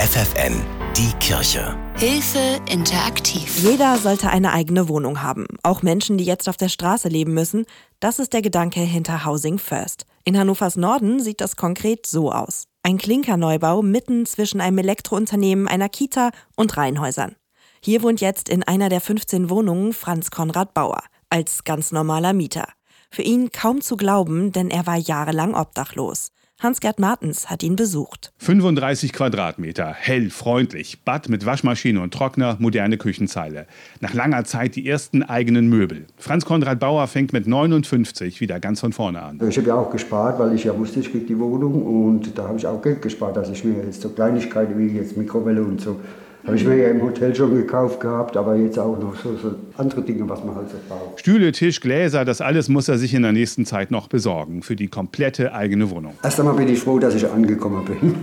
FFN, die Kirche. Hilfe interaktiv. Jeder sollte eine eigene Wohnung haben. Auch Menschen, die jetzt auf der Straße leben müssen. Das ist der Gedanke hinter Housing First. In Hannovers Norden sieht das konkret so aus. Ein Klinkerneubau mitten zwischen einem Elektrounternehmen, einer Kita und Reihenhäusern. Hier wohnt jetzt in einer der 15 Wohnungen Franz Konrad Bauer als ganz normaler Mieter. Für ihn kaum zu glauben, denn er war jahrelang obdachlos. Hans-Gerd Martens hat ihn besucht. 35 Quadratmeter, hell, freundlich, Bad mit Waschmaschine und Trockner, moderne Küchenzeile. Nach langer Zeit die ersten eigenen Möbel. Franz Konrad Bauer fängt mit 59 wieder ganz von vorne an. Ich habe ja auch gespart, weil ich ja wusste, ich kriege die Wohnung und da habe ich auch Geld gespart, dass ich mir jetzt so Kleinigkeiten wie jetzt Mikrowelle und so habe ich mir ja im Hotel schon gekauft gehabt, aber jetzt auch noch so, so, andere Dinge, was man halt so braucht. Stühle, Tisch, Gläser, das alles muss er sich in der nächsten Zeit noch besorgen für die komplette eigene Wohnung. Erst einmal bin ich froh, dass ich angekommen bin.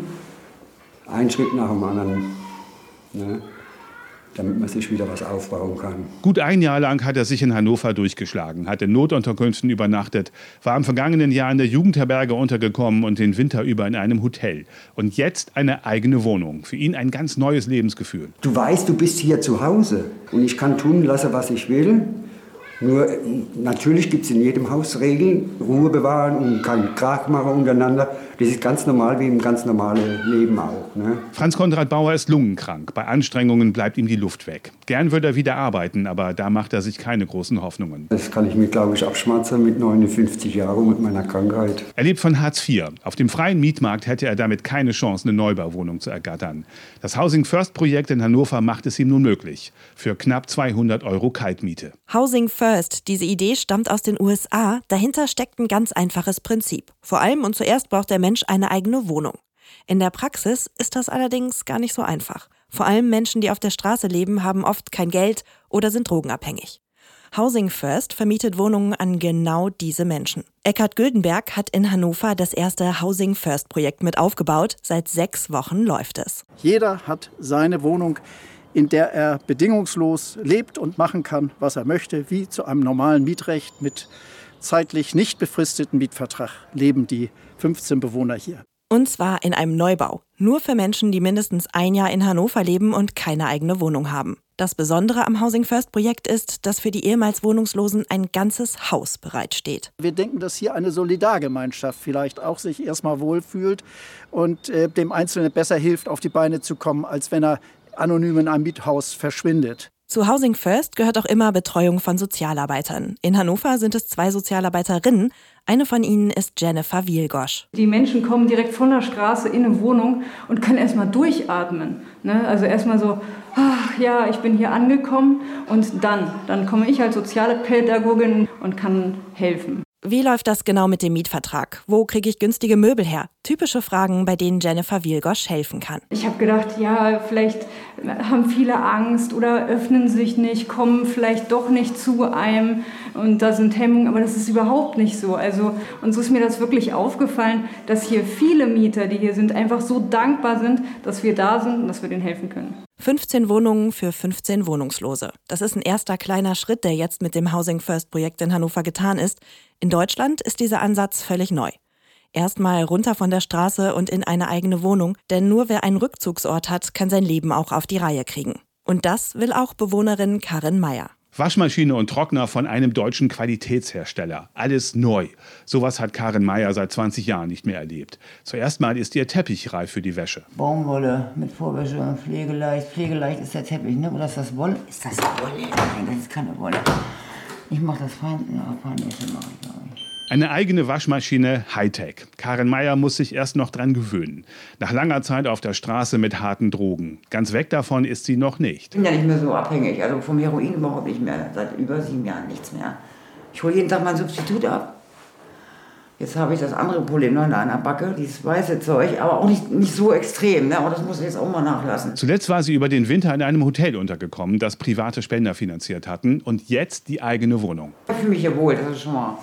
Ein Schritt nach dem anderen. Ne? Damit man sich wieder was aufbauen kann. Gut ein Jahr lang hat er sich in Hannover durchgeschlagen, hat in Notunterkünften übernachtet, war im vergangenen Jahr in der Jugendherberge untergekommen und den Winter über in einem Hotel. Und jetzt eine eigene Wohnung. Für ihn ein ganz neues Lebensgefühl. Du weißt, du bist hier zu Hause und ich kann tun lassen, was ich will. Nur natürlich gibt es in jedem Haus Regeln, Ruhe bewahren und keinen Krach machen untereinander. Das ist ganz normal wie im ganz normalen Leben auch. Ne? Franz Konrad Bauer ist lungenkrank. Bei Anstrengungen bleibt ihm die Luft weg. Gern würde er wieder arbeiten, aber da macht er sich keine großen Hoffnungen. Das kann ich mir, glaube ich, abschmatzen mit 59 Jahren mit meiner Krankheit. Er lebt von Hartz IV. Auf dem freien Mietmarkt hätte er damit keine Chance, eine Neubauwohnung zu ergattern. Das Housing First Projekt in Hannover macht es ihm nun möglich. Für knapp 200 Euro Kaltmiete. Housing First, diese Idee stammt aus den USA. Dahinter steckt ein ganz einfaches Prinzip. Vor allem und zuerst braucht der Mensch eine eigene Wohnung. In der Praxis ist das allerdings gar nicht so einfach. Vor allem Menschen, die auf der Straße leben, haben oft kein Geld oder sind drogenabhängig. Housing First vermietet Wohnungen an genau diese Menschen. Eckhard Güldenberg hat in Hannover das erste Housing First Projekt mit aufgebaut. Seit sechs Wochen läuft es. Jeder hat seine Wohnung, in der er bedingungslos lebt und machen kann, was er möchte, wie zu einem normalen Mietrecht mit zeitlich nicht befristeten Mietvertrag leben die 15 Bewohner hier. Und zwar in einem Neubau. Nur für Menschen, die mindestens ein Jahr in Hannover leben und keine eigene Wohnung haben. Das Besondere am Housing First Projekt ist, dass für die ehemals Wohnungslosen ein ganzes Haus bereitsteht. Wir denken, dass hier eine Solidargemeinschaft vielleicht auch sich erstmal wohlfühlt und äh, dem Einzelnen besser hilft, auf die Beine zu kommen, als wenn er anonym in einem Miethaus verschwindet. Zu Housing First gehört auch immer Betreuung von Sozialarbeitern. In Hannover sind es zwei Sozialarbeiterinnen. Eine von ihnen ist Jennifer Wielgosch. Die Menschen kommen direkt von der Straße in eine Wohnung und können erstmal durchatmen. Ne? Also erstmal so, ach ja, ich bin hier angekommen und dann, dann komme ich als soziale Pädagogin und kann helfen. Wie läuft das genau mit dem Mietvertrag? Wo kriege ich günstige Möbel her? Typische Fragen, bei denen Jennifer Wielgosch helfen kann. Ich habe gedacht, ja, vielleicht haben viele Angst oder öffnen sich nicht, kommen vielleicht doch nicht zu einem und da sind Hemmungen, aber das ist überhaupt nicht so. Also uns ist mir das wirklich aufgefallen, dass hier viele Mieter, die hier sind, einfach so dankbar sind, dass wir da sind und dass wir denen helfen können. 15 Wohnungen für 15 Wohnungslose. Das ist ein erster kleiner Schritt, der jetzt mit dem Housing First Projekt in Hannover getan ist. In Deutschland ist dieser Ansatz völlig neu. Erstmal runter von der Straße und in eine eigene Wohnung, denn nur wer einen Rückzugsort hat, kann sein Leben auch auf die Reihe kriegen. Und das will auch Bewohnerin Karin Meyer. Waschmaschine und Trockner von einem deutschen Qualitätshersteller. Alles neu. Sowas hat Karin Meyer seit 20 Jahren nicht mehr erlebt. Zuerst mal ist ihr Teppich reif für die Wäsche. Baumwolle mit Vorwäsche, und pflegeleicht. Pflegeleicht ist der Teppich, ne? Oder ist das Wolle? Ist das Wolle? Nein, das ist keine Wolle. Ich mach das fein. Ja, fein ist immer, glaube ich. Eine eigene Waschmaschine Hightech. Karin Meyer muss sich erst noch dran gewöhnen. Nach langer Zeit auf der Straße mit harten Drogen. Ganz weg davon ist sie noch nicht. Ich bin ja nicht mehr so abhängig. Also vom Heroin überhaupt nicht mehr. Seit über sieben Jahren nichts mehr. Ich hole jeden Tag mein Substitut ab. Jetzt habe ich das andere Problem noch in einer Backe, dieses weiße Zeug, aber auch nicht, nicht so extrem. Ne? Aber das muss ich jetzt auch mal nachlassen. Zuletzt war sie über den Winter in einem Hotel untergekommen, das private Spender finanziert hatten. Und jetzt die eigene Wohnung. Ich fühle mich hier wohl, das ist schon mal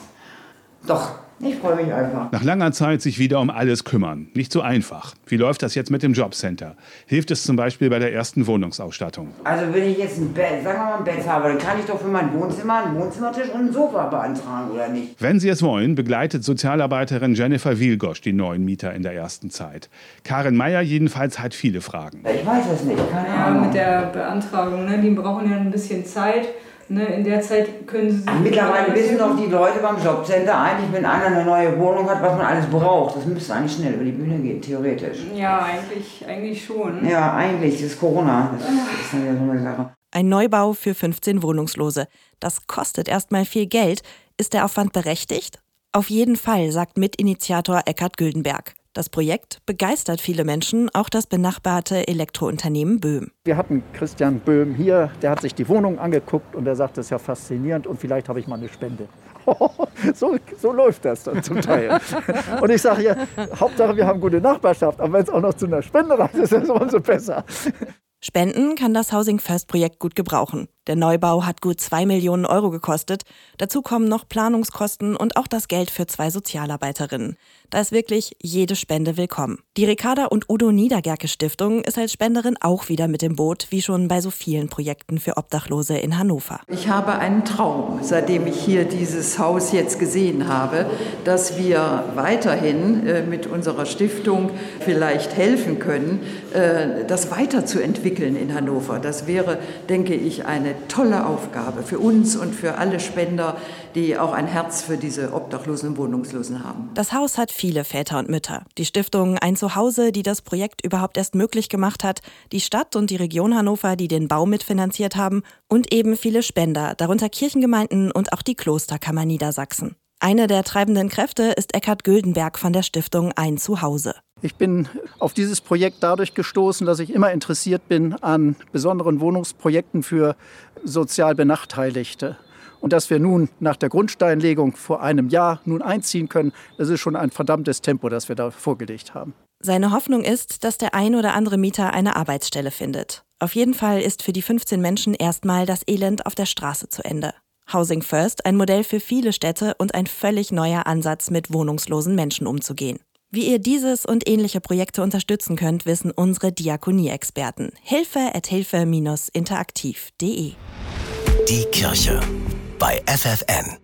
doch, Ich freue mich einfach. Nach langer Zeit sich wieder um alles kümmern. Nicht so einfach. Wie läuft das jetzt mit dem Jobcenter? Hilft es zum Beispiel bei der ersten Wohnungsausstattung? Also wenn ich jetzt ein Bett, sagen wir mal ein Bett habe, dann kann ich doch für mein Wohnzimmer einen Wohnzimmertisch und ein Sofa beantragen, oder nicht? Wenn Sie es wollen, begleitet Sozialarbeiterin Jennifer Wielgosch die neuen Mieter in der ersten Zeit. Karin Meyer jedenfalls hat viele Fragen. Ich weiß es nicht, keine Ja, Ahnung. mit der Beantragung, ne? die brauchen ja ein bisschen Zeit. Ne? In der Zeit können sie sich. Mittlerweile wissen doch die Leute beim Jobcenter eigentlich, wenn einer eine neue Wohnung hat, was man alles braucht. Das müsste eigentlich schnell über die Bühne gehen, theoretisch. Ja, eigentlich, eigentlich schon. Ja, eigentlich, das ist Corona. Das ist dann ja so eine Sache. Ein Neubau für 15 Wohnungslose. Das kostet erstmal viel Geld. Ist der Aufwand berechtigt? Auf jeden Fall, sagt Mitinitiator Eckhard Güldenberg. Das Projekt begeistert viele Menschen, auch das benachbarte Elektrounternehmen Böhm. Wir hatten Christian Böhm hier, der hat sich die Wohnung angeguckt und der sagt, das ist ja faszinierend und vielleicht habe ich mal eine Spende. so, so läuft das dann zum Teil. Und ich sage ja, Hauptsache wir haben gute Nachbarschaft, aber wenn es auch noch zu einer Spende reicht, ist das umso besser. Spenden kann das Housing First Projekt gut gebrauchen. Der Neubau hat gut zwei Millionen Euro gekostet. Dazu kommen noch Planungskosten und auch das Geld für zwei Sozialarbeiterinnen. Da ist wirklich jede Spende willkommen. Die Ricarda und Udo Niedergerke Stiftung ist als Spenderin auch wieder mit im Boot, wie schon bei so vielen Projekten für Obdachlose in Hannover. Ich habe einen Traum, seitdem ich hier dieses Haus jetzt gesehen habe, dass wir weiterhin äh, mit unserer Stiftung vielleicht helfen können, äh, das weiterzuentwickeln in Hannover. Das wäre, denke ich, tolle Aufgabe für uns und für alle Spender, die auch ein Herz für diese Obdachlosen und Wohnungslosen haben. Das Haus hat viele Väter und Mütter. Die Stiftung Ein Zuhause, die das Projekt überhaupt erst möglich gemacht hat, die Stadt und die Region Hannover, die den Bau mitfinanziert haben und eben viele Spender, darunter Kirchengemeinden und auch die Klosterkammer Niedersachsen. Eine der treibenden Kräfte ist Eckhard Güldenberg von der Stiftung Ein Zuhause. Ich bin auf dieses Projekt dadurch gestoßen, dass ich immer interessiert bin an besonderen Wohnungsprojekten für sozial Benachteiligte. Und dass wir nun nach der Grundsteinlegung vor einem Jahr nun einziehen können, das ist schon ein verdammtes Tempo, das wir da vorgelegt haben. Seine Hoffnung ist, dass der ein oder andere Mieter eine Arbeitsstelle findet. Auf jeden Fall ist für die 15 Menschen erstmal das Elend auf der Straße zu Ende. Housing First, ein Modell für viele Städte und ein völlig neuer Ansatz, mit wohnungslosen Menschen umzugehen. Wie ihr dieses und ähnliche Projekte unterstützen könnt, wissen unsere Diakonie-Experten. Hilfe at hilfe-interaktiv.de Die Kirche bei FFN.